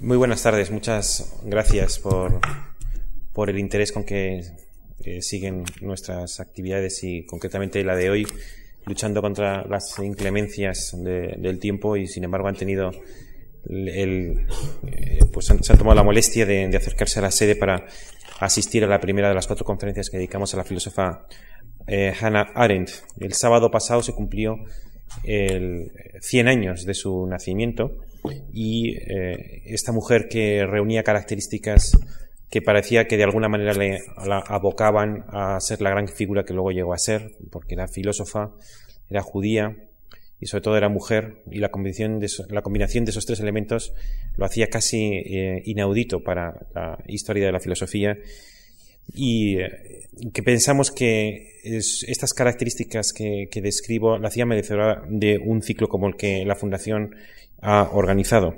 Muy buenas tardes, muchas gracias por, el interés con que eh, siguen nuestras actividades y concretamente la de hoy, luchando contra las inclemencias del tiempo y sin embargo han tenido el, eh, pues han, se han tomado la molestia de, de, acercarse a la sede para asistir a la primera de las cuatro conferencias que dedicamos a la filósofa eh, Hannah Arendt. El sábado pasado se cumplió el 100 años de su nacimiento y eh, esta mujer que reunía características que parecía que de alguna manera le la abocaban a ser la gran figura que luego llegó a ser, porque era filósofa, era judía y sobre todo era mujer, y la combinación de, la combinación de esos tres elementos lo hacía casi eh, inaudito para la historia de la filosofía. Y eh, que pensamos que es, estas características que, que, describo la hacía merecedora de un ciclo como el que la Fundación ha organizado.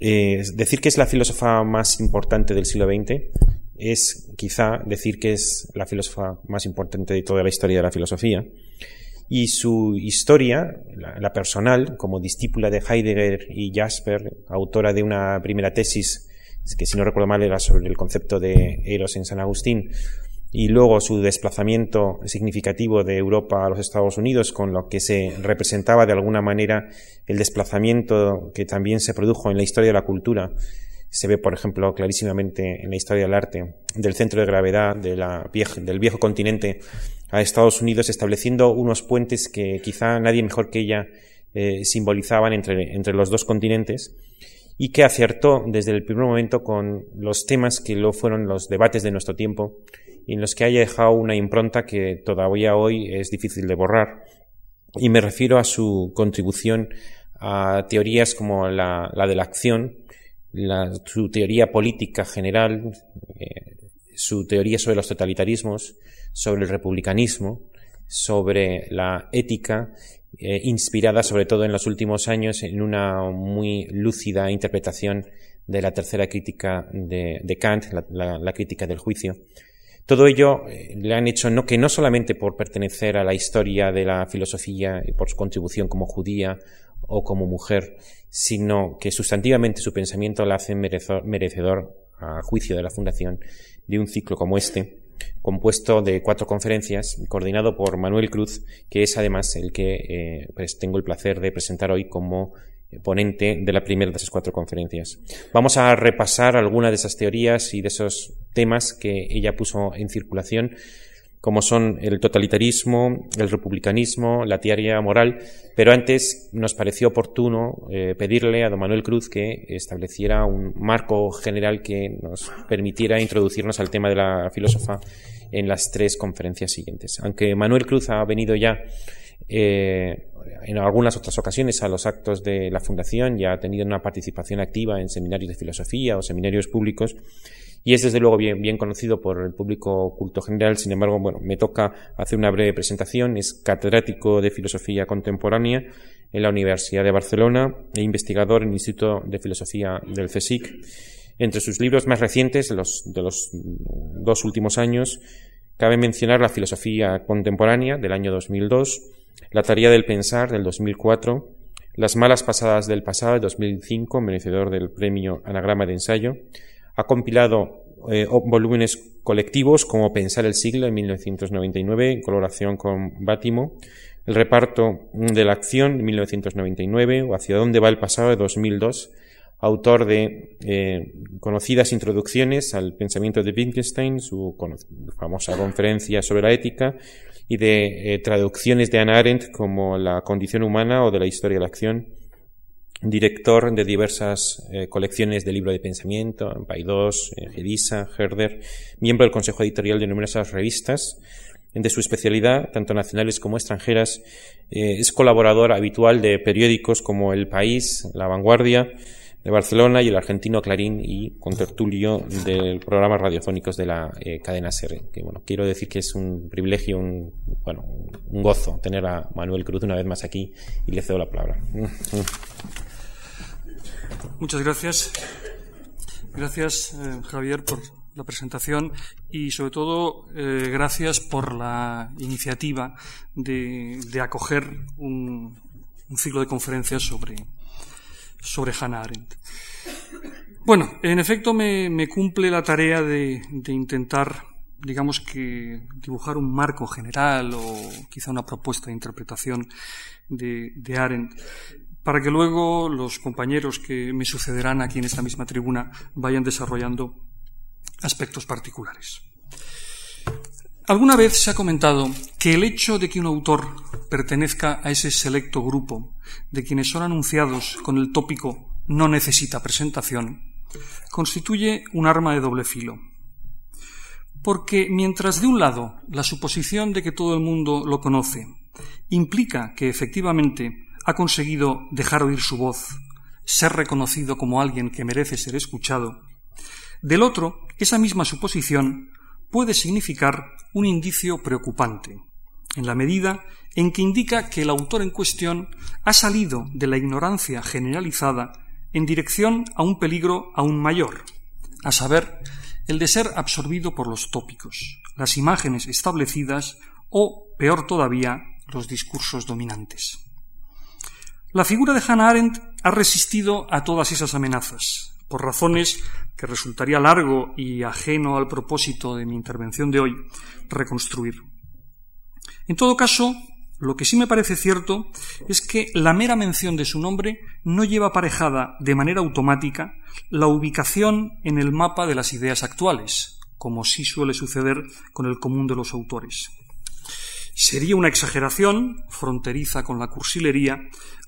Eh, decir que es la filósofa más importante del siglo XX es quizá decir que es la filósofa más importante de toda la historia de la filosofía. Y su historia, la, la personal, como discípula de Heidegger y Jasper, autora de una primera tesis que si no recuerdo mal era sobre el concepto de Eros en San Agustín, y luego su desplazamiento significativo de Europa a los Estados Unidos, con lo que se representaba de alguna manera el desplazamiento que también se produjo en la historia de la cultura. Se ve, por ejemplo, clarísimamente en la historia del arte, del centro de gravedad del viejo continente a Estados Unidos, estableciendo unos puentes que quizá nadie mejor que ella eh, simbolizaban entre, entre los dos continentes y que acertó desde el primer momento con los temas que lo fueron los debates de nuestro tiempo en los que haya dejado una impronta que todavía hoy es difícil de borrar. Y me refiero a su contribución a teorías como la, de la acción, la, su teoría política general, eh, su teoría sobre los totalitarismos, sobre el republicanismo, sobre la ética eh, inspirada sobre todo en los últimos años en una muy lúcida interpretación de la tercera crítica de, de Kant, la, crítica del juicio. Todo ello eh, le han hecho no que no solamente por pertenecer a la historia de la filosofía y por su contribución como judía o como mujer, sino que sustantivamente su pensamiento la hace merecedor, a juicio de la fundación de un ciclo como este compuesto de cuatro conferencias, coordinado por Manuel Cruz, que es además el que eh, pues tengo el placer de presentar hoy como ponente de la primera de esas cuatro conferencias. Vamos a repasar algunas de esas teorías y de esos temas que ella puso en circulación como son el totalitarismo, el republicanismo, la teoría moral, pero antes nos pareció oportuno eh, pedirle a don Manuel Cruz que estableciera un marco general que nos permitiera introducirnos al tema de la filósofa en las tres conferencias siguientes. Aunque Manuel Cruz ha venido ya eh, en algunas otras ocasiones a los actos de la Fundación, ya ha tenido una participación activa en seminarios de filosofía o seminarios públicos, y es desde luego bien, bien conocido por el público culto general. Sin embargo, bueno, me toca hacer una breve presentación. Es catedrático de filosofía contemporánea en la Universidad de Barcelona e investigador en el Instituto de Filosofía del CSIC. Entre sus libros más recientes, los, de los dos últimos años, cabe mencionar la filosofía contemporánea del año 2002, la tarea del pensar del 2004, las malas pasadas del pasado del 2005, merecedor del premio Anagrama de Ensayo, ha compilado eh, volúmenes colectivos como Pensar el siglo en 1999 en colaboración con Bátimo, El reparto de la acción en 1999 o Hacia dónde va el pasado de 2002, autor de eh, conocidas introducciones al pensamiento de Wittgenstein, su famosa conferencia sobre la ética, y de eh, traducciones de Hannah Arendt como La condición humana o de la historia de la acción, director de diversas eh, colecciones de libro de pensamiento, Paidós, eh, Gedisa, Herder, miembro del consejo editorial de numerosas revistas. De su especialidad, tanto nacionales como extranjeras, eh, es colaborador habitual de periódicos como El País, La Vanguardia de Barcelona y el argentino Clarín y contertulio del programas radiofónicos de la eh, cadena SER. Que bueno, quiero decir que es un privilegio, un, bueno, un gozo tener a Manuel Cruz una vez más aquí y le cedo la palabra. Muchas gracias. Gracias, eh, Javier, por la presentación y, sobre todo, eh, gracias por la iniciativa de, de acoger un, un, ciclo de conferencias sobre, sobre Hannah Arendt. Bueno, en efecto me, cumple la tarea de, intentar, digamos que, dibujar un marco general o quizá una propuesta de interpretación de, de Arendt para que luego los compañeros que me sucederán aquí en esta misma tribuna vayan desarrollando aspectos particulares. Alguna vez se ha comentado que el hecho de que un autor pertenezca a ese selecto grupo de quienes son anunciados con el tópico no necesita presentación constituye un arma de doble filo. Porque mientras de un lado la suposición de que todo el mundo lo conoce implica que efectivamente ha conseguido dejar oír su voz, ser reconocido como alguien que merece ser escuchado, del otro, esa misma suposición puede significar un indicio preocupante, en la medida en que indica que el autor en cuestión ha salido de la ignorancia generalizada en dirección a un peligro aún mayor, a saber, el de ser absorbido por los tópicos, las imágenes establecidas o, peor todavía, los discursos dominantes. La figura de Hannah Arendt ha resistido a todas esas amenazas, por razones que resultaría largo y ajeno al propósito de mi intervención de hoy reconstruir. En todo caso, lo que sí me parece cierto es que la mera mención de su nombre no lleva aparejada de manera automática la ubicación en el mapa de las ideas actuales, como sí suele suceder con el común de los autores. Sería una exageración, fronteriza con la cursilería,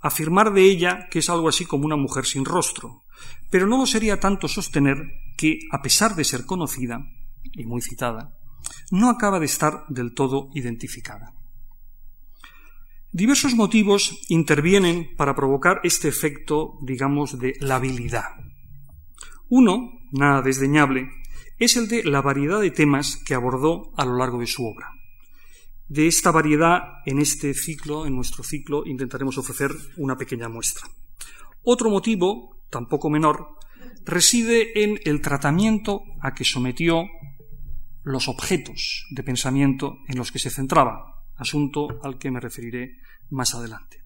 afirmar de ella que es algo así como una mujer sin rostro, pero no lo sería tanto sostener que, a pesar de ser conocida, y muy citada, no acaba de estar del todo identificada. Diversos motivos intervienen para provocar este efecto, digamos, de labilidad. Uno, nada desdeñable, es el de la variedad de temas que abordó a lo largo de su obra. De esta variedad, en este ciclo, en nuestro ciclo, intentaremos ofrecer una pequeña muestra. Otro motivo, tampoco menor, reside en el tratamiento a que sometió los objetos de pensamiento en los que se centraba, asunto al que me referiré más adelante.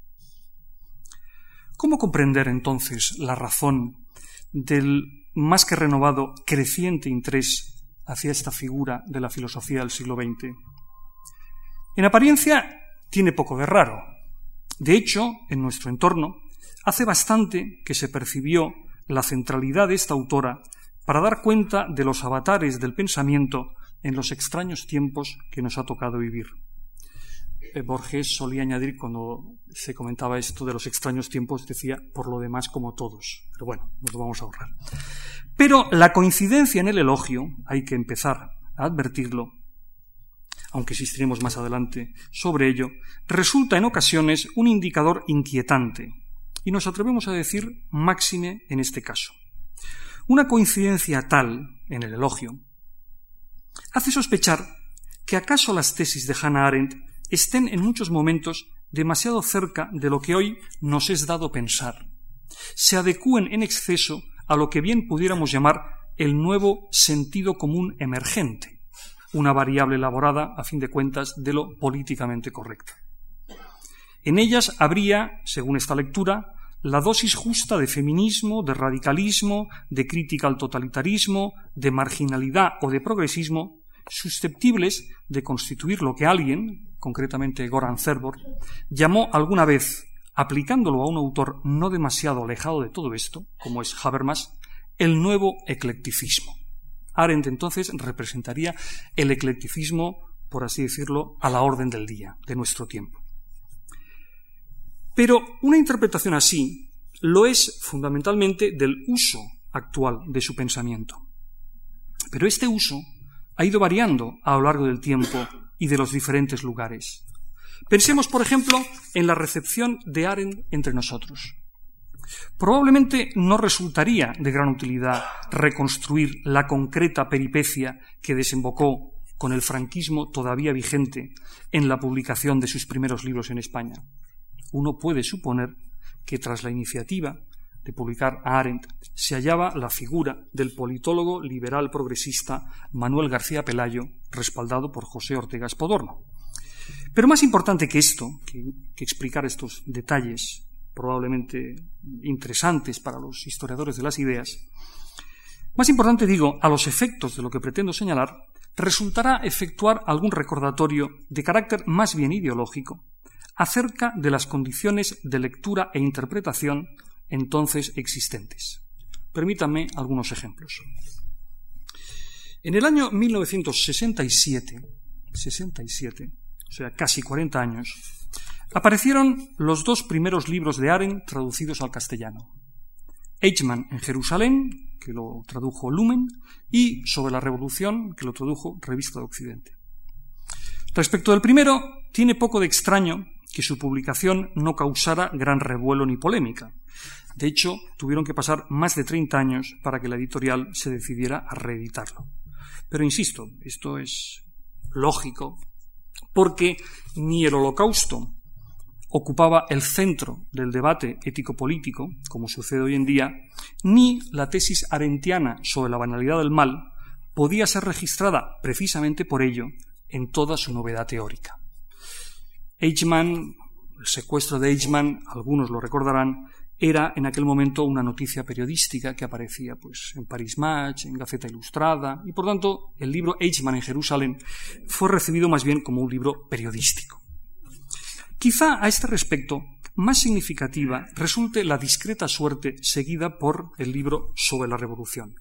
¿Cómo comprender entonces la razón del más que renovado creciente interés hacia esta figura de la filosofía del siglo XX? En apariencia tiene poco de raro. De hecho, en nuestro entorno, hace bastante que se percibió la centralidad de esta autora para dar cuenta de los avatares del pensamiento en los extraños tiempos que nos ha tocado vivir. Eh, Borges solía añadir cuando se comentaba esto de los extraños tiempos, decía, por lo demás como todos. Pero bueno, nos lo vamos a ahorrar. Pero la coincidencia en el elogio, hay que empezar a advertirlo, aunque insistiremos más adelante sobre ello, resulta en ocasiones un indicador inquietante, y nos atrevemos a decir máxime en este caso. Una coincidencia tal en el elogio hace sospechar que acaso las tesis de Hannah Arendt estén en muchos momentos demasiado cerca de lo que hoy nos es dado pensar, se adecúen en exceso a lo que bien pudiéramos llamar el nuevo sentido común emergente, una variable elaborada, a fin de cuentas, de lo políticamente correcto. En ellas habría, según esta lectura, la dosis justa de feminismo, de radicalismo, de crítica al totalitarismo, de marginalidad o de progresismo, susceptibles de constituir lo que alguien, concretamente Goran Zerbor, llamó alguna vez, aplicándolo a un autor no demasiado alejado de todo esto, como es Habermas, el nuevo eclecticismo. Arendt entonces representaría el eclecticismo, por así decirlo, a la orden del día, de nuestro tiempo. Pero una interpretación así lo es fundamentalmente del uso actual de su pensamiento. Pero este uso ha ido variando a lo largo del tiempo y de los diferentes lugares. Pensemos, por ejemplo, en la recepción de Arendt entre nosotros. Probablemente no resultaría de gran utilidad reconstruir la concreta peripecia que desembocó con el franquismo todavía vigente en la publicación de sus primeros libros en España. Uno puede suponer que tras la iniciativa de publicar a Arendt se hallaba la figura del politólogo liberal progresista Manuel García Pelayo, respaldado por José Ortega Espodorno. Pero más importante que esto, que, que explicar estos detalles probablemente interesantes para los historiadores de las ideas, más importante, digo, a los efectos de lo que pretendo señalar, resultará efectuar algún recordatorio de carácter más bien ideológico acerca de las condiciones de lectura e interpretación entonces existentes. Permítanme algunos ejemplos. En el año 1967, 67, o sea, casi 40 años, aparecieron los dos primeros libros de Aren traducidos al castellano. Eichmann en Jerusalén, que lo tradujo Lumen, y Sobre la Revolución, que lo tradujo Revista de Occidente. Respecto del primero, tiene poco de extraño que su publicación no causara gran revuelo ni polémica. De hecho, tuvieron que pasar más de 30 años para que la editorial se decidiera a reeditarlo. Pero insisto, esto es lógico, porque ni el holocausto ocupaba el centro del debate ético-político, como sucede hoy en día, ni la tesis arentiana sobre la banalidad del mal podía ser registrada precisamente por ello en toda su novedad teórica. Eichmann, el secuestro de Eichmann, algunos lo recordarán, era en aquel momento una noticia periodística que aparecía pues, en Paris Match, en Gaceta Ilustrada, y por tanto el libro Eichmann en Jerusalén fue recibido más bien como un libro periodístico. Quizá a este respecto más significativa resulte la discreta suerte seguida por el libro sobre la Revolución.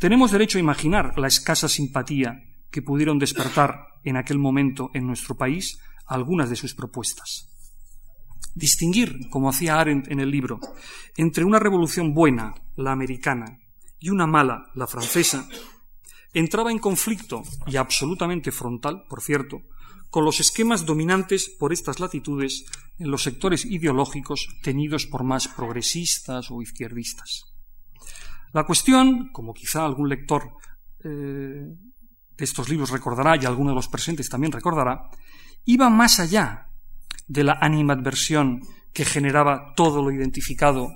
Tenemos derecho a imaginar la escasa simpatía que pudieron despertar en aquel momento en nuestro país algunas de sus propuestas. Distinguir, como hacía Arendt en el libro, entre una revolución buena, la americana, y una mala, la francesa, entraba en conflicto, y absolutamente frontal, por cierto, con los esquemas dominantes por estas latitudes en los sectores ideológicos tenidos por más progresistas o izquierdistas. La cuestión, como quizá algún lector eh, de estos libros recordará y alguno de los presentes también recordará, iba más allá de la animadversión que generaba todo lo identificado,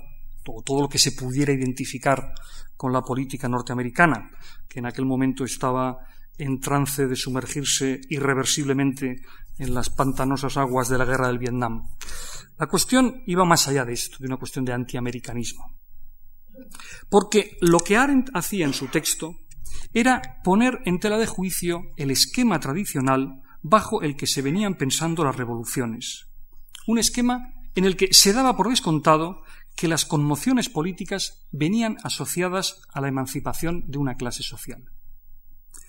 todo lo que se pudiera identificar con la política norteamericana, que en aquel momento estaba en trance de sumergirse irreversiblemente en las pantanosas aguas de la guerra del Vietnam. La cuestión iba más allá de esto, de una cuestión de antiamericanismo. Porque lo que Arendt hacía en su texto era poner en tela de juicio el esquema tradicional bajo el que se venían pensando las revoluciones. Un esquema en el que se daba por descontado que las conmociones políticas venían asociadas a la emancipación de una clase social.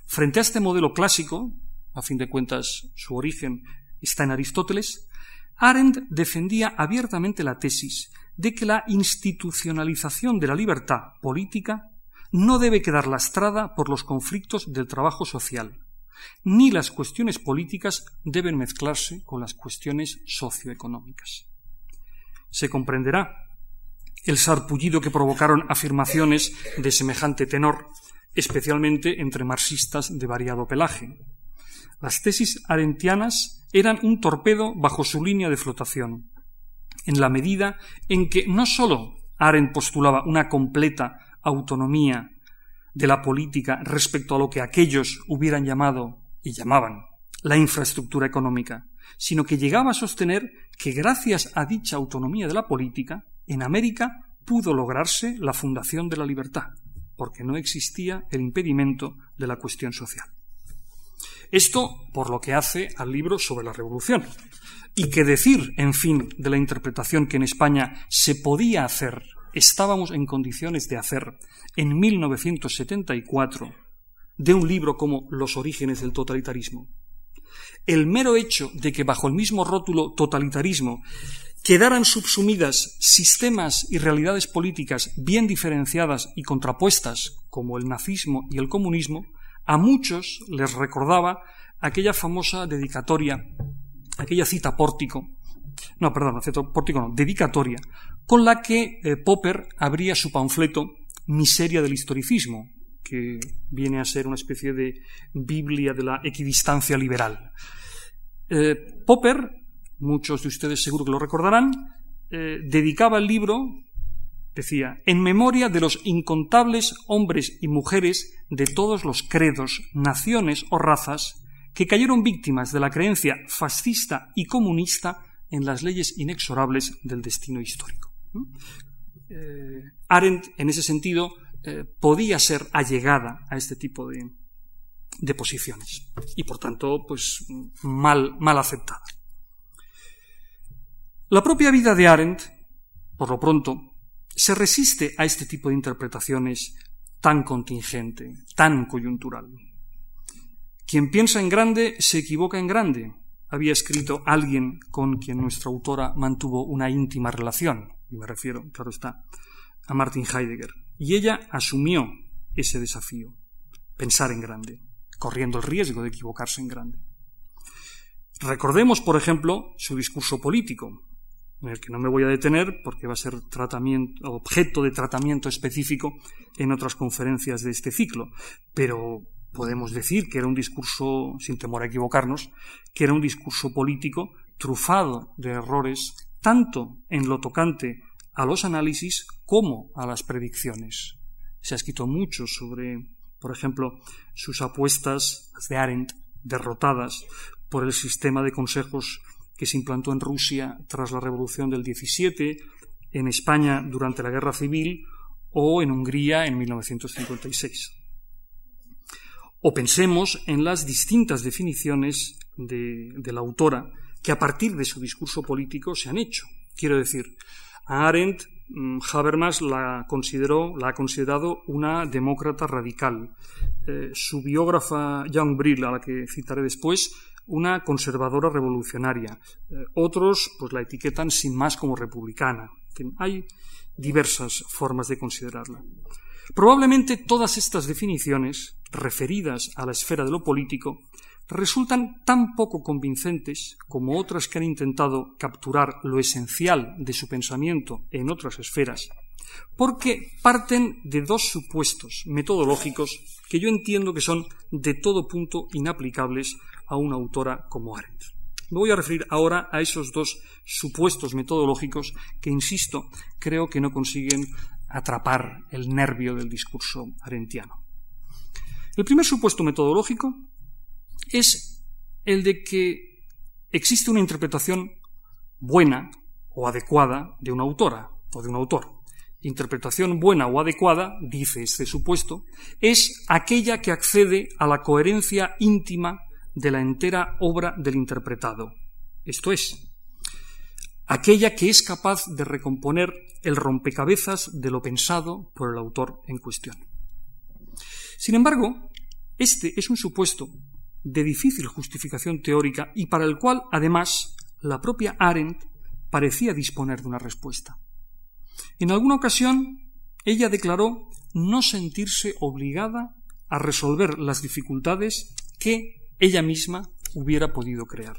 Frente a este modelo clásico, a fin de cuentas su origen está en Aristóteles, Arendt defendía abiertamente la tesis de que la institucionalización de la libertad política no debe quedar lastrada por los conflictos del trabajo social, ni las cuestiones políticas deben mezclarse con las cuestiones socioeconómicas. Se comprenderá el sarpullido que provocaron afirmaciones de semejante tenor, especialmente entre marxistas de variado pelaje. Las tesis arentianas eran un torpedo bajo su línea de flotación, en la medida en que no sólo Arendt postulaba una completa autonomía de la política respecto a lo que aquellos hubieran llamado y llamaban la infraestructura económica, sino que llegaba a sostener que gracias a dicha autonomía de la política, en América pudo lograrse la fundación de la libertad, porque no existía el impedimento de la cuestión social. Esto por lo que hace al libro sobre la revolución. Y que decir, en fin, de la interpretación que en España se podía hacer estábamos en condiciones de hacer en 1974 de un libro como Los orígenes del totalitarismo. El mero hecho de que bajo el mismo rótulo totalitarismo quedaran subsumidas sistemas y realidades políticas bien diferenciadas y contrapuestas, como el nazismo y el comunismo, a muchos les recordaba aquella famosa dedicatoria, aquella cita pórtico, no, perdón, cita pórtico no, dedicatoria, con la que eh, Popper abría su panfleto Miseria del historicismo, que viene a ser una especie de Biblia de la equidistancia liberal. Eh, Popper, muchos de ustedes seguro que lo recordarán, eh, dedicaba el libro, decía, en memoria de los incontables hombres y mujeres de todos los credos, naciones o razas que cayeron víctimas de la creencia fascista y comunista en las leyes inexorables del destino histórico. Eh, Arendt, en ese sentido, eh, podía ser allegada a este tipo de, de posiciones y, por tanto, pues mal, mal aceptada. La propia vida de Arendt, por lo pronto, se resiste a este tipo de interpretaciones tan contingente, tan coyuntural. Quien piensa en grande se equivoca en grande, había escrito alguien con quien nuestra autora mantuvo una íntima relación, y me refiero, claro está, a Martin Heidegger. Y ella asumió ese desafío, pensar en grande, corriendo el riesgo de equivocarse en grande. Recordemos, por ejemplo, su discurso político, en el que no me voy a detener porque va a ser objeto de tratamiento específico en otras conferencias de este ciclo, pero podemos decir que era un discurso, sin temor a equivocarnos, que era un discurso político trufado de errores tanto en lo tocante a los análisis como a las predicciones. Se ha escrito mucho sobre, por ejemplo, sus apuestas, de Arendt, derrotadas por el sistema de consejos que se implantó en Rusia tras la Revolución del 17, en España durante la Guerra Civil o en Hungría en 1956. O pensemos en las distintas definiciones de, la autora que a partir de su discurso político se han hecho. Quiero decir, a Arendt mm, Habermas la consideró, la ha considerado una demócrata radical. Eh, su biógrafa Young Brill, a la que citaré después, una conservadora revolucionaria. Eh, otros pues la etiquetan sin más como republicana. hay diversas formas de considerarla. Probablemente todas estas definiciones, referidas a la esfera de lo político, resultan tan poco convincentes como otras que han intentado capturar lo esencial de su pensamiento en otras esferas, porque parten de dos supuestos metodológicos que yo entiendo que son de todo punto inaplicables a una autora como Arendt. Me voy a referir ahora a esos dos supuestos metodológicos que, insisto, creo que no consiguen atrapar el nervio del discurso arentiano. El primer supuesto metodológico es el de que existe una interpretación buena o adecuada de una autora o de un autor. Interpretación buena o adecuada, dice este supuesto, es aquella que accede a la coherencia íntima de la entera obra del interpretado. Esto es, aquella que es capaz de recomponer el rompecabezas de lo pensado por el autor en cuestión. Sin embargo, este es un supuesto de difícil justificación teórica y para el cual, además, la propia Arendt parecía disponer de una respuesta. En alguna ocasión, ella declaró no sentirse obligada a resolver las dificultades que ella misma hubiera podido crear.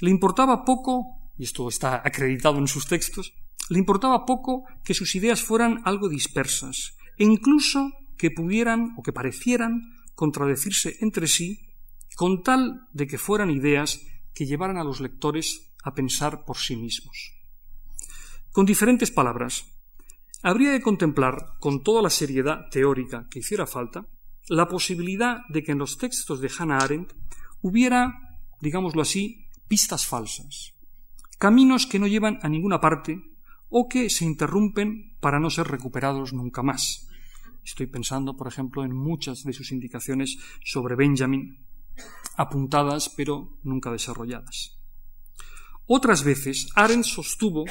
Le importaba poco, y esto está acreditado en sus textos, le importaba poco que sus ideas fueran algo dispersas, e incluso que pudieran o que parecieran contradecirse entre sí, con tal de que fueran ideas que llevaran a los lectores a pensar por sí mismos. Con diferentes palabras, habría de contemplar con toda la seriedad teórica que hiciera falta la posibilidad de que en los textos de Hannah Arendt hubiera, digámoslo así, pistas falsas, caminos que no llevan a ninguna parte o que se interrumpen para no ser recuperados nunca más. Estoy pensando, por ejemplo, en muchas de sus indicaciones sobre Benjamin, apuntadas pero nunca desarrolladas. Otras veces, Arendt sostuvo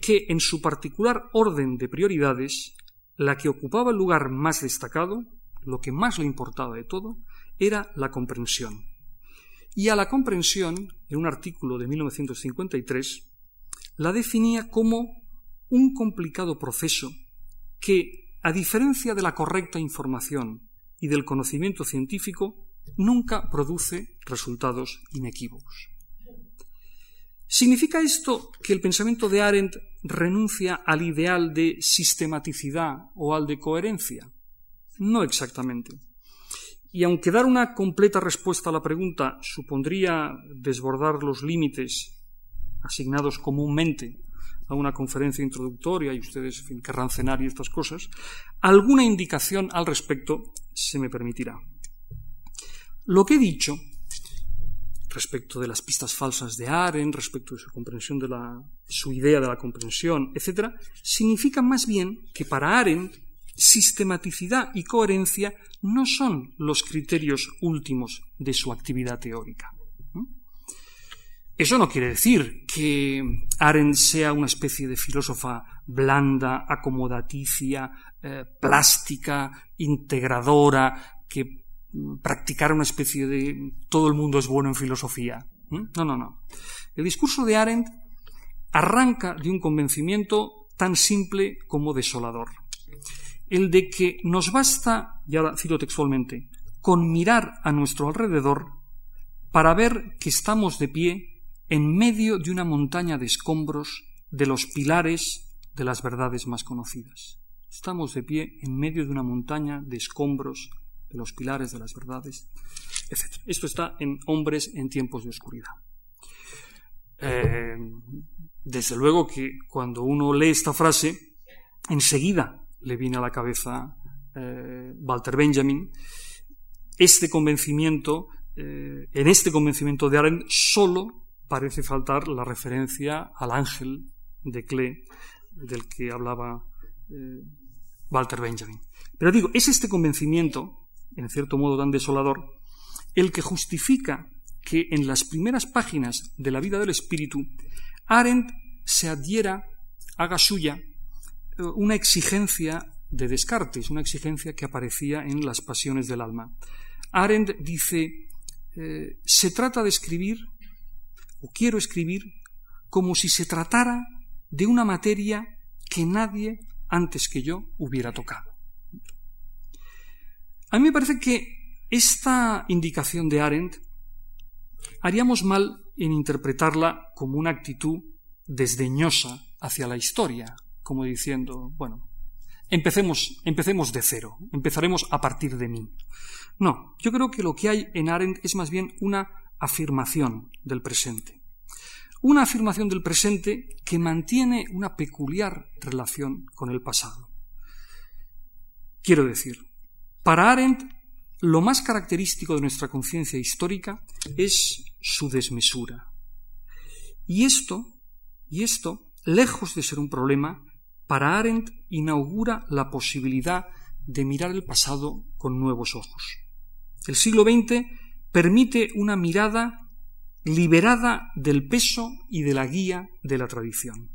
que en su particular orden de prioridades, la que ocupaba el lugar más destacado lo que más le importaba de todo era la comprensión. Y a la comprensión, en un artículo de 1953, la definía como un complicado proceso que, a diferencia de la correcta información y del conocimiento científico, nunca produce resultados inequívocos. ¿Significa esto que el pensamiento de Arendt renuncia al ideal de sistematicidad o al de coherencia? No exactamente. Y aunque dar una completa respuesta a la pregunta supondría desbordar los límites asignados comúnmente a una conferencia introductoria y ustedes querrán cenar y estas cosas, alguna indicación al respecto se me permitirá. Lo que he dicho respecto de las pistas falsas de Aren, respecto de su comprensión de la, su idea de la comprensión, etc., significa más bien que para Aren sistematicidad y coherencia no son los criterios últimos de su actividad teórica. Eso no quiere decir que Arendt sea una especie de filósofa blanda, acomodaticia, eh, plástica, integradora, que practicara una especie de todo el mundo es bueno en filosofía. No, no, no. El discurso de Arendt arranca de un convencimiento tan simple como desolador. El de que nos basta, y ahora cito textualmente, con mirar a nuestro alrededor para ver que estamos de pie en medio de una montaña de escombros de los pilares de las verdades más conocidas. Estamos de pie en medio de una montaña de escombros de los pilares de las verdades, etc. Esto está en Hombres en tiempos de oscuridad. Eh, desde luego que cuando uno lee esta frase, enseguida le viene a la cabeza eh, Walter Benjamin. Este convencimiento, eh, en este convencimiento de Arendt, solo parece faltar la referencia al ángel de Klee del que hablaba eh, Walter Benjamin. Pero digo, es este convencimiento, en cierto modo tan desolador, el que justifica que en las primeras páginas de la vida del espíritu, Arendt se adhiera, haga suya, una exigencia de Descartes, una exigencia que aparecía en las pasiones del alma. Arendt dice, eh, se trata de escribir o quiero escribir como si se tratara de una materia que nadie antes que yo hubiera tocado. A mí me parece que esta indicación de Arendt haríamos mal en interpretarla como una actitud desdeñosa hacia la historia, como diciendo, bueno, empecemos, empecemos de cero, empezaremos a partir de mí. No, yo creo que lo que hay en Arendt es más bien una afirmación del presente. Una afirmación del presente que mantiene una peculiar relación con el pasado. Quiero decir, para Arendt, lo más característico de nuestra conciencia histórica es su desmesura. Y esto, y esto, lejos de ser un problema, para Arendt inaugura la posibilidad de mirar el pasado con nuevos ojos. El siglo XX permite una mirada liberada del peso y de la guía de la tradición.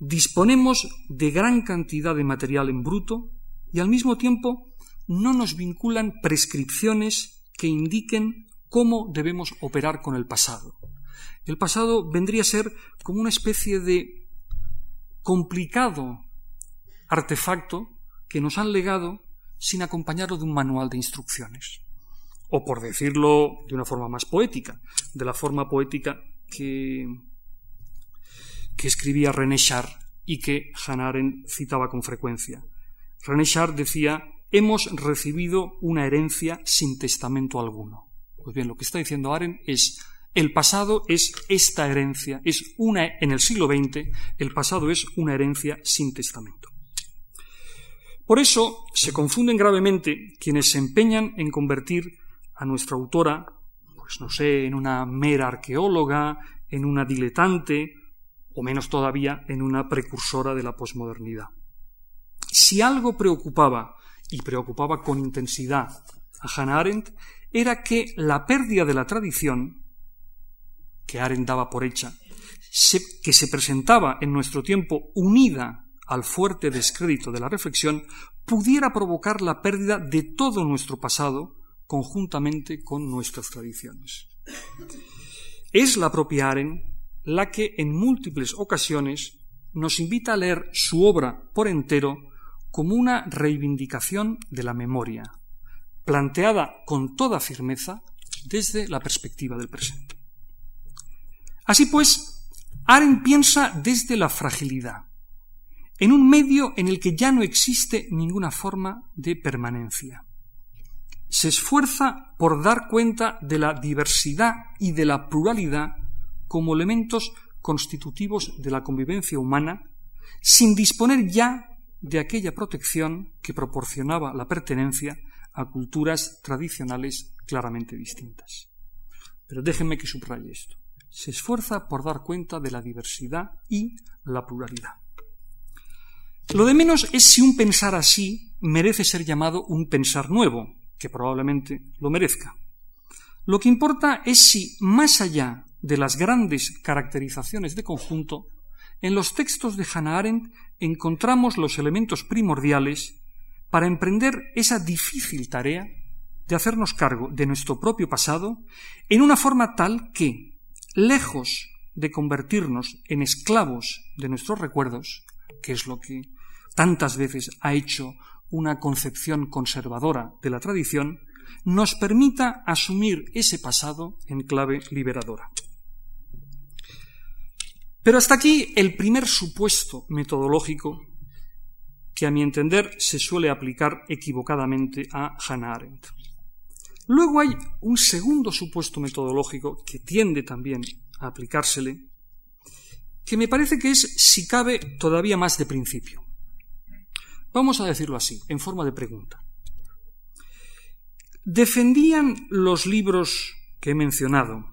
Disponemos de gran cantidad de material en bruto y al mismo tiempo no nos vinculan prescripciones que indiquen cómo debemos operar con el pasado. El pasado vendría a ser como una especie de complicado artefacto que nos han legado sin acompañarlo de un manual de instrucciones o por decirlo de una forma más poética, de la forma poética que, que escribía René Char y que Hannah Arendt citaba con frecuencia. René Char decía, hemos recibido una herencia sin testamento alguno. Pues bien, lo que está diciendo Arendt es, el pasado es esta herencia, es una, en el siglo XX, el pasado es una herencia sin testamento. Por eso se confunden gravemente quienes se empeñan en convertir a nuestra autora, pues no sé, en una mera arqueóloga, en una diletante, o menos todavía en una precursora de la posmodernidad. Si algo preocupaba, y preocupaba con intensidad a Hannah Arendt, era que la pérdida de la tradición, que Arendt daba por hecha, que se presentaba en nuestro tiempo unida al fuerte descrédito de la reflexión, pudiera provocar la pérdida de todo nuestro pasado conjuntamente con nuestras tradiciones. Es la propia Aren la que en múltiples ocasiones nos invita a leer su obra por entero como una reivindicación de la memoria, planteada con toda firmeza desde la perspectiva del presente. Así pues, Aren piensa desde la fragilidad, en un medio en el que ya no existe ninguna forma de permanencia se esfuerza por dar cuenta de la diversidad y de la pluralidad como elementos constitutivos de la convivencia humana, sin disponer ya de aquella protección que proporcionaba la pertenencia a culturas tradicionales claramente distintas. pero déjenme que subraye esto. Se esfuerza por dar cuenta de la diversidad y la pluralidad. Lo de menos es si un pensar así merece ser llamado un pensar nuevo, que probablemente lo merezca. Lo que importa es si, más allá de las grandes caracterizaciones de conjunto, en los textos de Hannah Arendt encontramos los elementos primordiales para emprender esa difícil tarea de hacernos cargo de nuestro propio pasado en una forma tal que, lejos de convertirnos en esclavos de nuestros recuerdos, que es lo que tantas veces ha hecho una concepción conservadora de la tradición, nos permita asumir ese pasado en clave liberadora. Pero hasta aquí el primer supuesto metodológico que a mi entender se suele aplicar equivocadamente a Hannah Arendt. Luego hay un segundo supuesto metodológico que tiende también a aplicársele, que me parece que es, si cabe, todavía más de principio. Vamos a decirlo así, en forma de pregunta. ¿Defendían los libros que he mencionado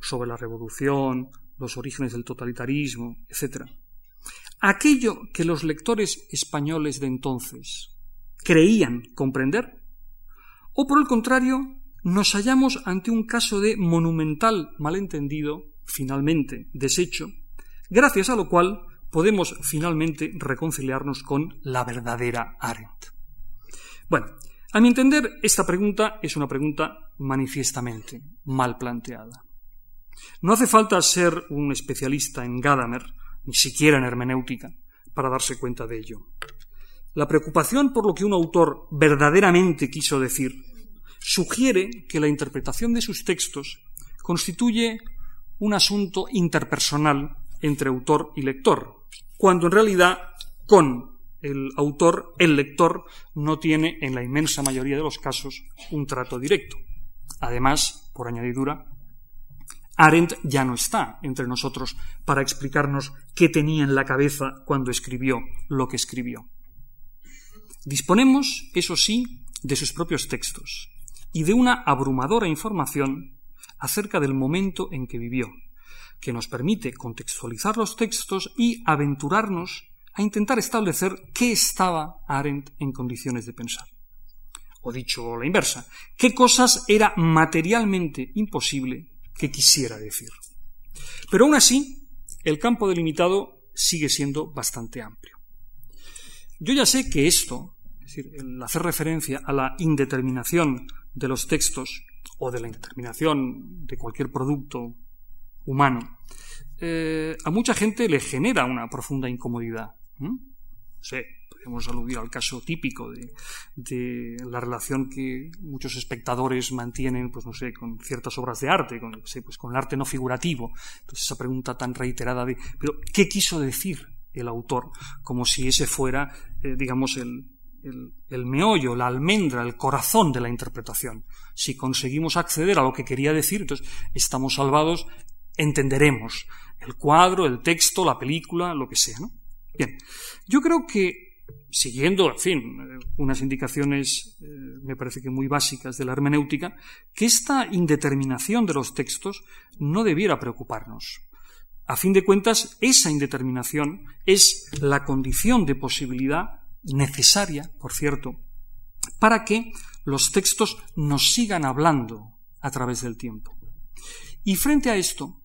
sobre la revolución, los orígenes del totalitarismo, etc., aquello que los lectores españoles de entonces creían comprender? ¿O por el contrario, nos hallamos ante un caso de monumental malentendido, finalmente deshecho, gracias a lo cual podemos finalmente reconciliarnos con la verdadera Arendt? Bueno, a mi entender, esta pregunta es una pregunta manifiestamente mal planteada. No hace falta ser un especialista en Gadamer, ni siquiera en hermenéutica, para darse cuenta de ello. La preocupación por lo que un autor verdaderamente quiso decir sugiere que la interpretación de sus textos constituye un asunto interpersonal entre autor y lector, cuando en realidad con el autor, el lector, no tiene en la inmensa mayoría de los casos un trato directo. Además, por añadidura, Arendt ya no está entre nosotros para explicarnos qué tenía en la cabeza cuando escribió lo que escribió. Disponemos, eso sí, de sus propios textos y de una abrumadora información acerca del momento en que vivió, que nos permite contextualizar los textos y aventurarnos a intentar establecer qué estaba Arendt en condiciones de pensar. O dicho la inversa, qué cosas era materialmente imposible que quisiera decir. Pero aún así, el campo delimitado sigue siendo bastante amplio. Yo ya sé que esto, es decir, el hacer referencia a la indeterminación de los textos o de la indeterminación de cualquier producto humano, eh, a mucha gente le genera una profunda incomodidad. sé, podemos aludir al caso típico de, la relación que muchos espectadores mantienen, pues no sé, con ciertas obras de arte, con, pues con el arte no figurativo. Entonces esa pregunta tan reiterada de, pero ¿qué quiso decir el autor? Como si ese fuera, eh, digamos, el, el, meollo, la almendra, el corazón de la interpretación. Si conseguimos acceder a lo que quería decir, entonces estamos salvados, entenderemos el cuadro, el texto, la película, lo que sea. Bien, yo creo que siguiendo, en fin, unas indicaciones, eh, me parece que muy básicas de la hermenéutica, que esta indeterminación de los textos no debiera preocuparnos. A fin de cuentas, esa indeterminación es la condición de posibilidad necesaria, por cierto, para que los textos nos sigan hablando a través del tiempo. Y frente a esto,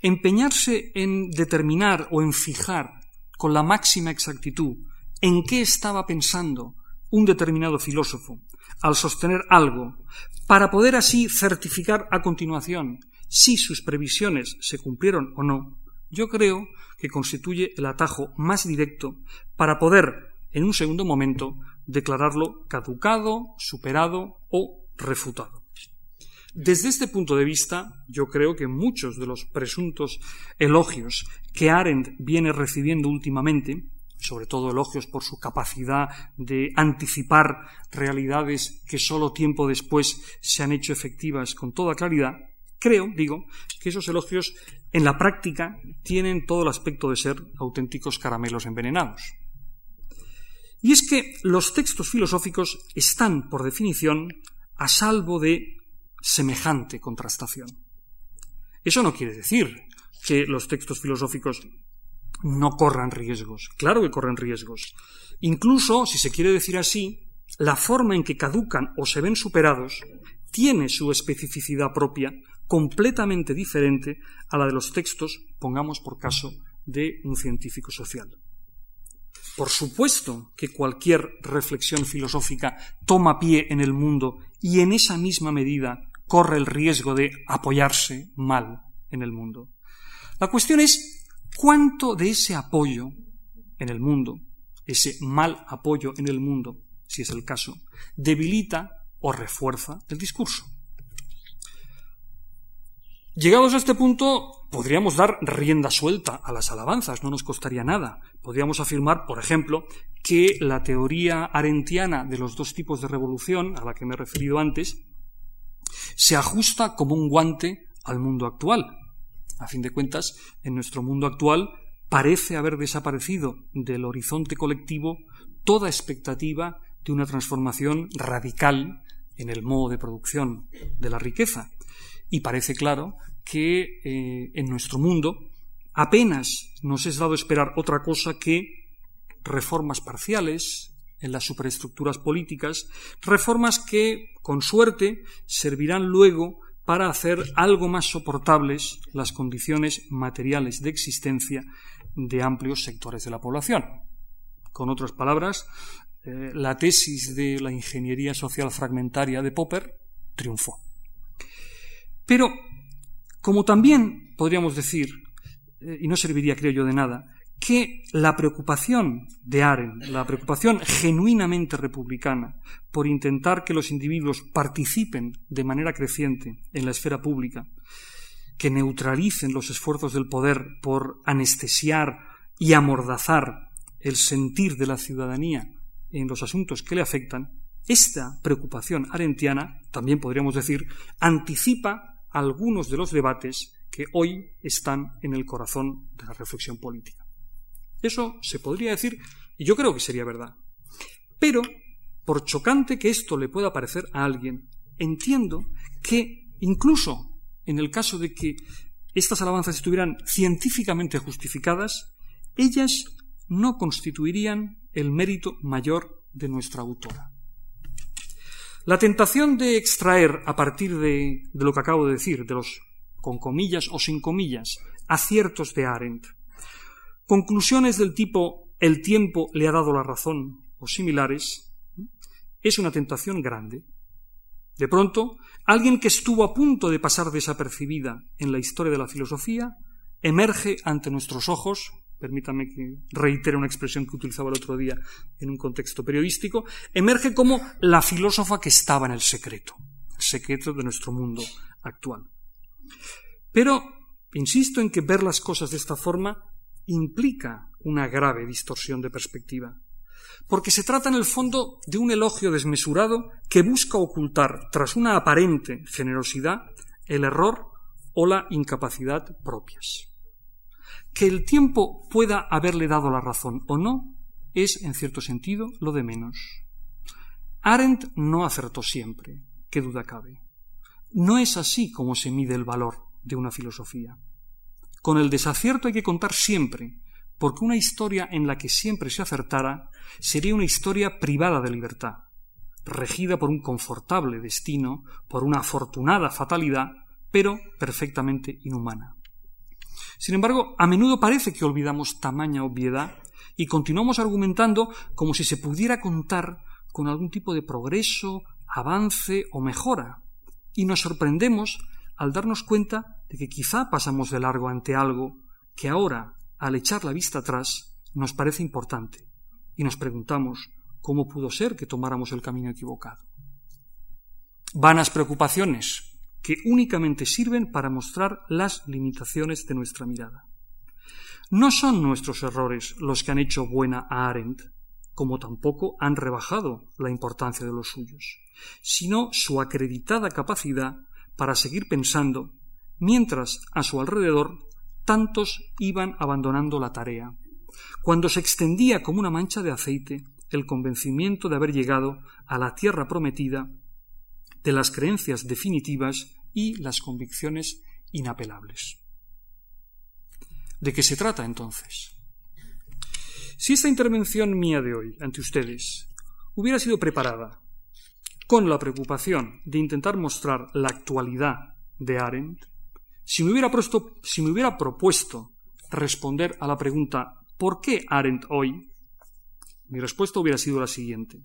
empeñarse en determinar o en fijar con la máxima exactitud en qué estaba pensando un determinado filósofo al sostener algo, para poder así certificar a continuación si sus previsiones se cumplieron o no, yo creo que constituye el atajo más directo para poder, en un segundo momento, declararlo caducado, superado o refutado. Desde este punto de vista, yo creo que muchos de los presuntos elogios que Arendt viene recibiendo últimamente sobre todo elogios por su capacidad de anticipar realidades que solo tiempo después se han hecho efectivas con toda claridad, creo, digo, que esos elogios en la práctica tienen todo el aspecto de ser auténticos caramelos envenenados. Y es que los textos filosóficos están, por definición, a salvo de semejante contrastación. Eso no quiere decir que los textos filosóficos no corran riesgos. Claro que corren riesgos. Incluso, si se quiere decir así, la forma en que caducan o se ven superados tiene su especificidad propia, completamente diferente a la de los textos, pongamos por caso, de un científico social. Por supuesto que cualquier reflexión filosófica toma pie en el mundo y en esa misma medida corre el riesgo de apoyarse mal en el mundo. La cuestión es cuánto de ese apoyo en el mundo, ese mal apoyo en el mundo, si es el caso, debilita o refuerza el discurso. Llegados a este punto, podríamos dar rienda suelta a las alabanzas, no nos costaría nada. Podríamos afirmar, por ejemplo, que la teoría arentiana de los dos tipos de revolución, a la que me he referido antes, se ajusta como un guante al mundo actual. A fin de cuentas, en nuestro mundo actual parece haber desaparecido del horizonte colectivo toda expectativa de una transformación radical en el modo de producción de la riqueza. Y parece claro que eh, en nuestro mundo apenas nos es dado esperar otra cosa que reformas parciales en las superestructuras políticas, reformas que, con suerte, servirán luego para hacer algo más soportables las condiciones materiales de existencia de amplios sectores de la población. Con otras palabras, eh, la tesis de la ingeniería social fragmentaria de Popper triunfó. Pero, como también podríamos decir, eh, y no serviría, creo yo, de nada, que la preocupación de Arendt, la preocupación genuinamente republicana por intentar que los individuos participen de manera creciente en la esfera pública, que neutralicen los esfuerzos del poder por anestesiar y amordazar el sentir de la ciudadanía en los asuntos que le afectan, esta preocupación arentiana, también podríamos decir, anticipa algunos de los debates que hoy están en el corazón de la reflexión política. Eso se podría decir, y yo creo que sería verdad. Pero, por chocante que esto le pueda parecer a alguien, entiendo que incluso en el caso de que estas alabanzas estuvieran científicamente justificadas, ellas no constituirían el mérito mayor de nuestra autora. La tentación de extraer a partir de, lo que acabo de decir, de los con comillas o sin comillas, aciertos de Arendt, conclusiones del tipo el tiempo le ha dado la razón o similares, es una tentación grande. De pronto, alguien que estuvo a punto de pasar desapercibida en la historia de la filosofía emerge ante nuestros ojos permítame que reitere una expresión que utilizaba el otro día en un contexto periodístico, emerge como la filósofa que estaba en el secreto, el secreto de nuestro mundo actual. Pero insisto en que ver las cosas de esta forma implica una grave distorsión de perspectiva, porque se trata en el fondo de un elogio desmesurado que busca ocultar, tras una aparente generosidad, el error o la incapacidad propias. Que el tiempo pueda haberle dado la razón o no es, en cierto sentido, lo de menos. Arendt no acertó siempre, qué duda cabe. No es así como se mide el valor de una filosofía. Con el desacierto hay que contar siempre, porque una historia en la que siempre se acertara sería una historia privada de libertad, regida por un confortable destino, por una afortunada fatalidad, pero perfectamente inhumana. Sin embargo, a menudo parece que olvidamos tamaña obviedad y continuamos argumentando como si se pudiera contar con algún tipo de progreso, avance o mejora. Y nos sorprendemos al darnos cuenta de que quizá pasamos de largo ante algo que ahora, al echar la vista atrás, nos parece importante. Y nos preguntamos cómo pudo ser que tomáramos el camino equivocado. Vanas preocupaciones, que únicamente sirven para mostrar las limitaciones de nuestra mirada. No son nuestros errores los que han hecho buena a Arendt, como tampoco han rebajado la importancia de los suyos, sino su acreditada capacidad para seguir pensando, mientras a su alrededor tantos iban abandonando la tarea, cuando se extendía como una mancha de aceite el convencimiento de haber llegado a la tierra prometida de las creencias definitivas y las convicciones inapelables. ¿De qué se trata entonces? Si esta intervención mía de hoy ante ustedes hubiera sido preparada con la preocupación de intentar mostrar la actualidad de Arendt, si me hubiera, propuesto responder a la pregunta ¿por qué Arendt hoy? Mi respuesta hubiera sido la siguiente.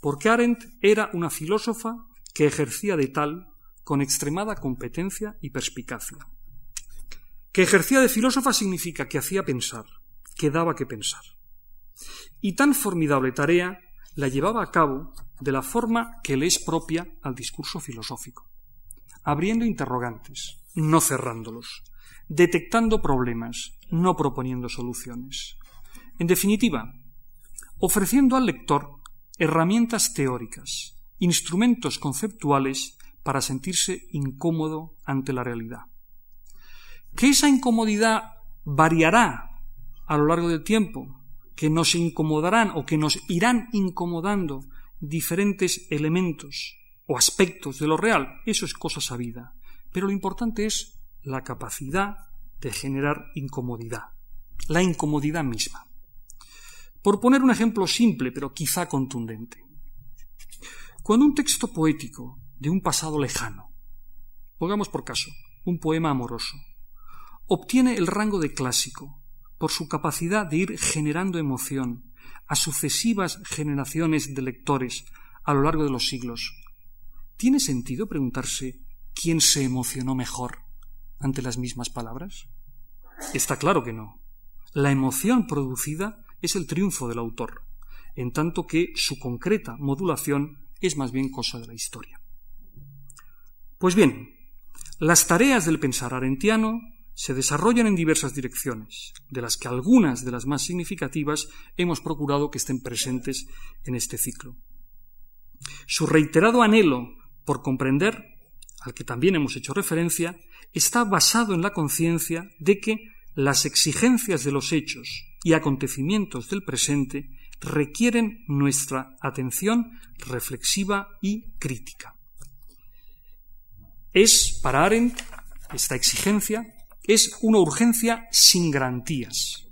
Porque Arendt era una filósofa que ejercía de tal con extremada competencia y perspicacia. Que ejercía de filósofa significa que hacía pensar, que daba que pensar. Y tan formidable tarea la llevaba a cabo de la forma que le es propia al discurso filosófico, abriendo interrogantes, no cerrándolos, detectando problemas, no proponiendo soluciones. En definitiva, ofreciendo al lector herramientas teóricas, instrumentos conceptuales para sentirse incómodo ante la realidad. Que esa incomodidad variará a lo largo del tiempo, que nos incomodarán o que nos irán incomodando diferentes elementos o aspectos de lo real, eso es cosa sabida. Pero lo importante es la capacidad de generar incomodidad, la incomodidad misma. Por poner un ejemplo simple, pero quizá contundente. Cuando un texto poético de un pasado lejano, pongamos por caso, un poema amoroso, obtiene el rango de clásico por su capacidad de ir generando emoción a sucesivas generaciones de lectores a lo largo de los siglos, ¿tiene sentido preguntarse quién se emocionó mejor ante las mismas palabras? Está claro que no. La emoción producida es el triunfo del autor, en tanto que su concreta modulación es más bien cosa de la historia. Pues bien, las tareas del pensar arentiano se desarrollan en diversas direcciones, de las que algunas de las más significativas hemos procurado que estén presentes en este ciclo. Su reiterado anhelo por comprender, al que también hemos hecho referencia, está basado en la conciencia de que las exigencias de los hechos y acontecimientos del presente requieren nuestra atención reflexiva y crítica. Es, para Arendt, esta exigencia es una urgencia sin garantías.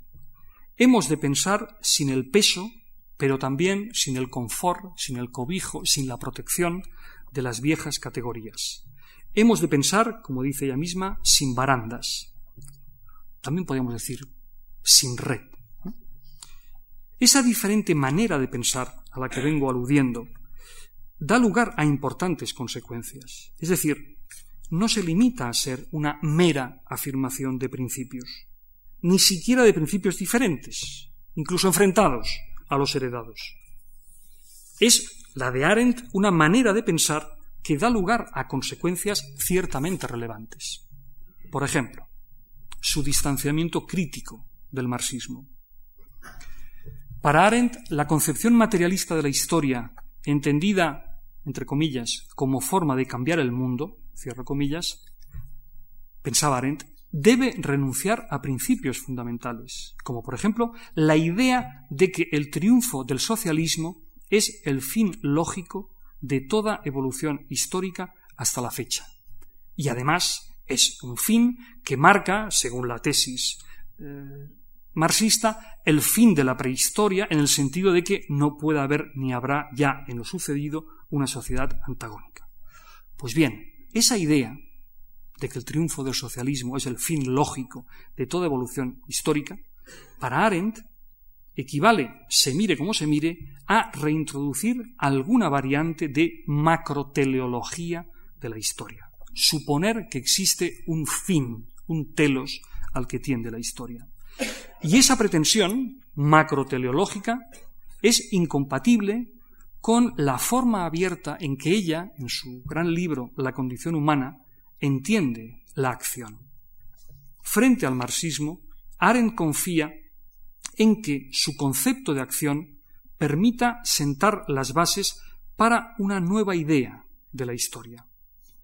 Hemos de pensar sin el peso, pero también sin el confort, sin el cobijo, sin la protección de las viejas categorías. Hemos de pensar, como dice ella misma, sin barandas. También podríamos decir sin red. Esa diferente manera de pensar a la que vengo aludiendo da lugar a importantes consecuencias. Es decir, no se limita a ser una mera afirmación de principios, ni siquiera de principios diferentes, incluso enfrentados a los heredados. Es la de Arendt una manera de pensar que da lugar a consecuencias ciertamente relevantes. Por ejemplo, su distanciamiento crítico del marxismo, para Arendt, la concepción materialista de la historia, entendida, entre comillas, como forma de cambiar el mundo, cierro comillas, pensaba Arendt, debe renunciar a principios fundamentales, como por ejemplo la idea de que el triunfo del socialismo es el fin lógico de toda evolución histórica hasta la fecha. Y además es un fin que marca, según la tesis eh, marxista el fin de la prehistoria en el sentido de que no puede haber ni habrá ya en lo sucedido una sociedad antagónica. Pues bien, esa idea de que el triunfo del socialismo es el fin lógico de toda evolución histórica, para Arendt equivale, se mire como se mire, a reintroducir alguna variante de macroteleología de la historia. Suponer que existe un fin, un telos al que tiende la historia. Y esa pretensión macroteleológica es incompatible con la forma abierta en que ella, en su gran libro La condición humana, entiende la acción. Frente al marxismo, Arendt confía en que su concepto de acción permita sentar las bases para una nueva idea de la historia.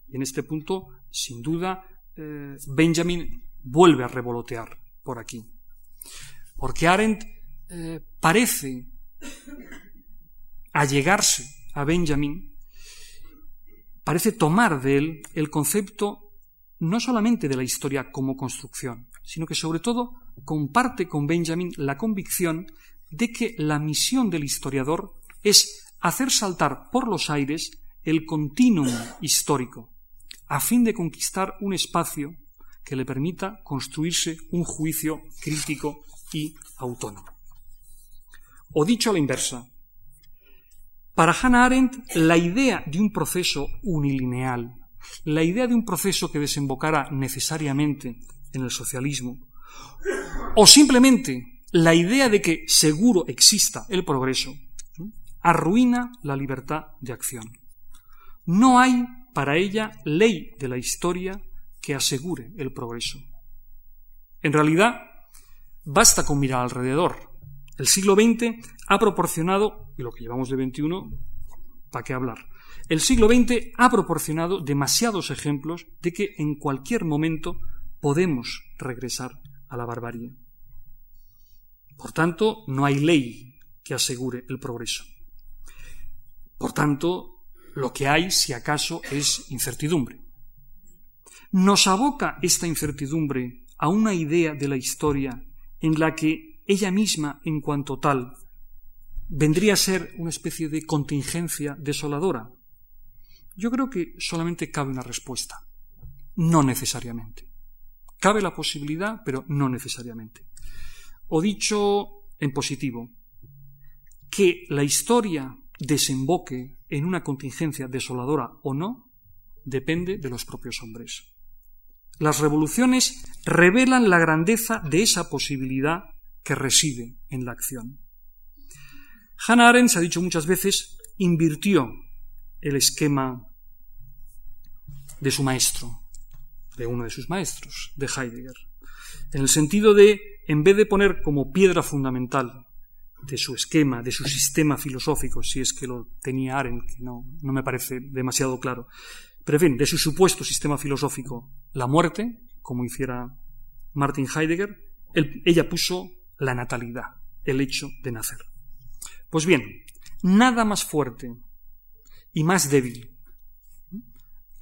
Y en este punto, sin duda, eh, Benjamin vuelve a revolotear por aquí. Porque Arendt eh, parece allegarse a Benjamin, parece tomar de él el concepto no solamente de la historia como construcción, sino que sobre todo comparte con Benjamin la convicción de que la misión del historiador es hacer saltar por los aires el continuum histórico, a fin de conquistar un espacio que le permita construirse un juicio crítico y autónomo. O dicho a la inversa, para Hannah Arendt, la idea de un proceso unilineal, la idea de un proceso que desembocará necesariamente en el socialismo, o simplemente la idea de que seguro exista el progreso, arruina la libertad de acción. No hay para ella ley de la historia que asegure el progreso. En realidad, basta con mirar alrededor. El siglo XX ha proporcionado, y lo que llevamos de XXI, ¿para qué hablar? El siglo XX ha proporcionado demasiados ejemplos de que en cualquier momento podemos regresar a la barbarie. Por tanto, no hay ley que asegure el progreso. Por tanto, lo que hay, si acaso, es incertidumbre. Nos aboca esta incertidumbre a una idea de la historia en la que ella misma, en cuanto tal, vendría a ser una especie de contingencia desoladora? Yo creo que solamente cabe una respuesta. No necesariamente. Cabe la posibilidad, pero no necesariamente. O dicho en positivo, que la historia desemboque en una contingencia desoladora o no, depende de los propios hombres. Las revoluciones revelan la grandeza de esa posibilidad que reside en la acción. Hannah Arendt, se ha dicho muchas veces, invirtió el esquema de su maestro, de uno de sus maestros, de Heidegger, en el sentido de, en vez de poner como piedra fundamental de su esquema, de su sistema filosófico, si es que lo tenía Arendt, que no, no me parece demasiado claro, pero en fin, de su supuesto sistema filosófico, la muerte, como hiciera Martin Heidegger, ella puso la natalidad, el hecho de nacer. Pues bien, nada más fuerte y más débil,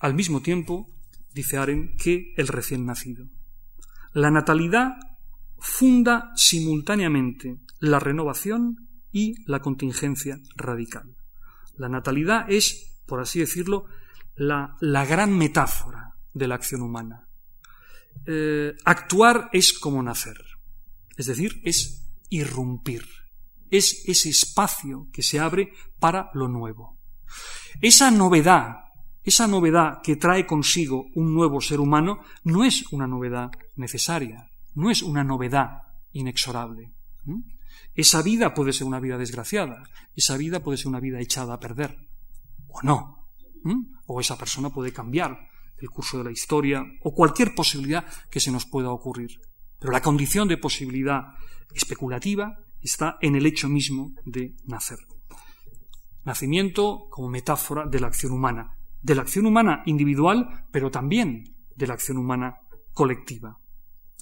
al mismo tiempo, dice Aren, que el recién nacido. La natalidad funda simultáneamente la renovación y la contingencia radical. La natalidad es, por así decirlo, la, gran metáfora de la acción humana. Eh, actuar es como nacer. Es decir, es irrumpir, es ese espacio que se abre para lo nuevo. Esa novedad, esa novedad que trae consigo un nuevo ser humano, no es una novedad necesaria, no es una novedad inexorable. Esa vida puede ser una vida desgraciada, esa vida puede ser una vida echada a perder, o no. O esa persona puede cambiar el curso de la historia, o cualquier posibilidad que se nos pueda ocurrir. Pero la condición de posibilidad especulativa está en el hecho mismo de nacer. Nacimiento como metáfora de la acción humana, de la acción humana individual, pero también de la acción humana colectiva.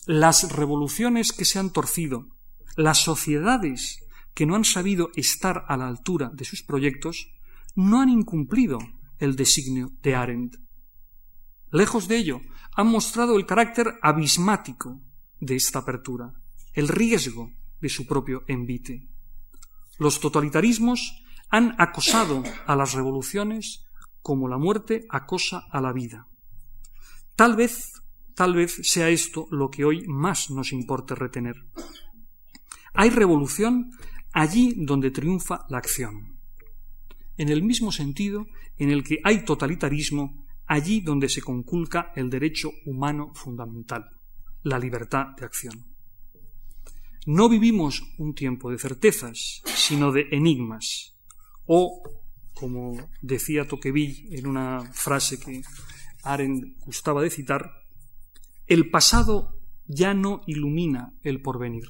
Las revoluciones que se han torcido, las sociedades que no han sabido estar a la altura de sus proyectos, no han incumplido el designio de Arendt. Lejos de ello, han mostrado el carácter abismático de esta apertura, el riesgo de su propio envite. Los totalitarismos han acosado a las revoluciones como la muerte acosa a la vida. Tal vez, tal vez sea esto lo que hoy más nos importe retener. Hay revolución allí donde triunfa la acción, en el mismo sentido en el que hay totalitarismo allí donde se conculca el derecho humano fundamental la libertad de acción. No vivimos un tiempo de certezas, sino de enigmas. O, como decía Tocqueville en una frase que Aren gustaba de citar, el pasado ya no ilumina el porvenir.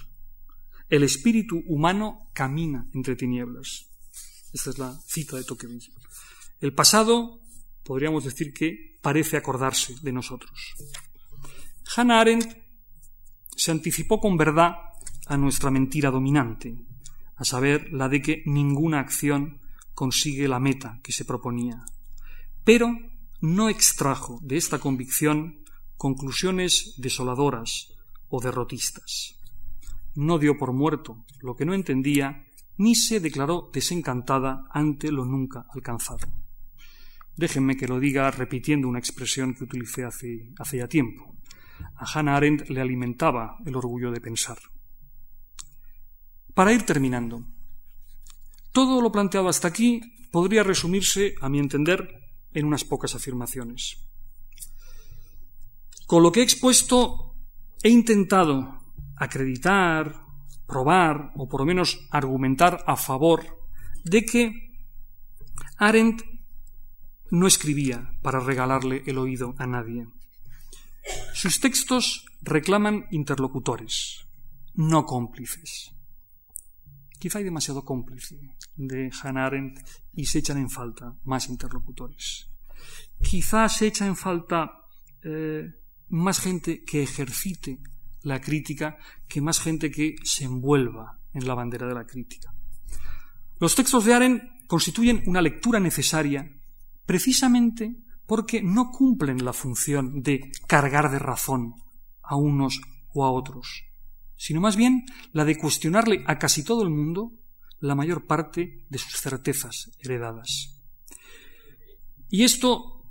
El espíritu humano camina entre tinieblas. Esta es la cita de Tocqueville. El pasado, podríamos decir que parece acordarse de nosotros. Hannah Arendt se anticipó con verdad a nuestra mentira dominante, a saber, la de que ninguna acción consigue la meta que se proponía. Pero no extrajo de esta convicción conclusiones desoladoras o derrotistas. No dio por muerto lo que no entendía, ni se declaró desencantada ante lo nunca alcanzado. Déjenme que lo diga repitiendo una expresión que utilicé hace, hace ya tiempo. A Hannah Arendt le alimentaba el orgullo de pensar. Para ir terminando, todo lo planteado hasta aquí podría resumirse, a mi entender, en unas pocas afirmaciones. Con lo que he expuesto, he intentado acreditar, probar o por lo menos argumentar a favor de que Arendt no escribía para regalarle el oído a nadie. Sus textos reclaman interlocutores, no cómplices. Quizá hay demasiado cómplice de Hannah Arendt y se echan en falta más interlocutores. Quizá se echa en falta eh, más gente que ejercite la crítica que más gente que se envuelva en la bandera de la crítica. Los textos de Arendt constituyen una lectura necesaria precisamente porque no cumplen la función de cargar de razón a unos o a otros, sino más bien la de cuestionarle a casi todo el mundo la mayor parte de sus certezas heredadas. Y esto,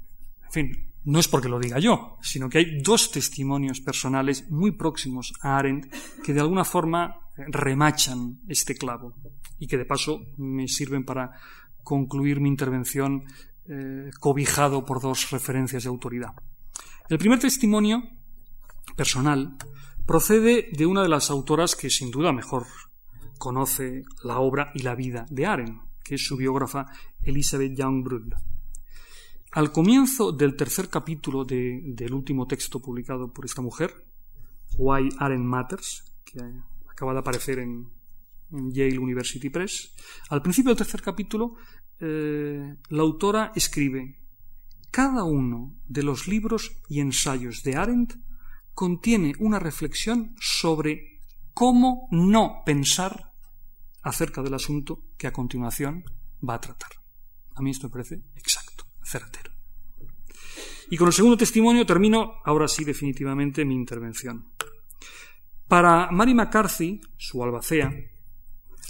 en fin, no es porque lo diga yo, sino que hay dos testimonios personales muy próximos a Arendt que de alguna forma remachan este clavo y que de paso me sirven para concluir mi intervención eh, cobijado por dos referencias de autoridad. El primer testimonio personal procede de una de las autoras que sin duda mejor conoce la obra y la vida de Arendt, que es su biógrafa Elizabeth Young al comienzo del tercer capítulo del último texto publicado por esta mujer, Why Aren't Matters, que acaba de aparecer en, Yale University Press, al principio del tercer capítulo, eh, la autora escribe, cada uno de los libros y ensayos de Arendt contiene una reflexión sobre cómo no pensar acerca del asunto que a continuación va a tratar. A mí esto me parece exacto certero. Y con el segundo testimonio termino ahora sí definitivamente mi intervención. Para Mary McCarthy, su albacea,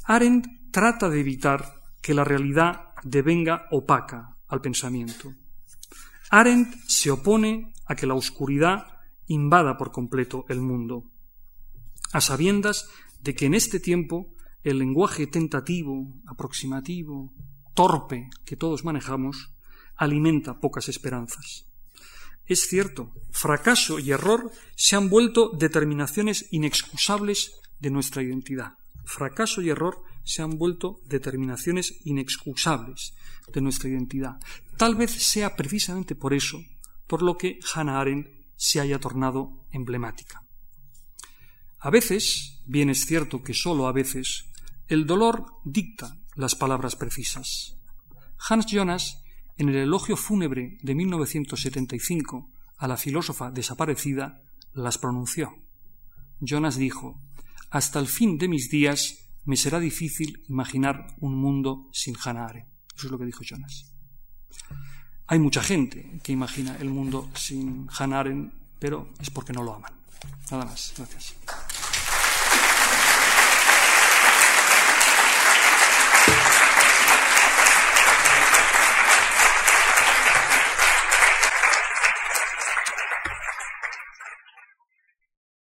Arendt trata de evitar que la realidad devenga opaca al pensamiento. Arendt se opone a que la oscuridad invada por completo el mundo, a sabiendas de que en este tiempo el lenguaje tentativo, aproximativo, torpe que todos manejamos alimenta pocas esperanzas. Es cierto, fracaso y error se han vuelto determinaciones inexcusables de nuestra identidad. Fracaso y error se han vuelto determinaciones inexcusables de nuestra identidad. Tal vez sea precisamente por eso por lo que Hannah Arendt se haya tornado emblemática. A veces, bien es cierto que solo a veces, el dolor dicta las palabras precisas. Hans Jonas en el elogio fúnebre de 1975 a la filósofa desaparecida, las pronunció. Jonas dijo, Hasta el fin de mis días me será difícil imaginar un mundo sin Hannah Eso es lo que dijo Jonas. Hay mucha gente que imagina el mundo sin Hannah pero es porque no lo aman. Nada más. Gracias.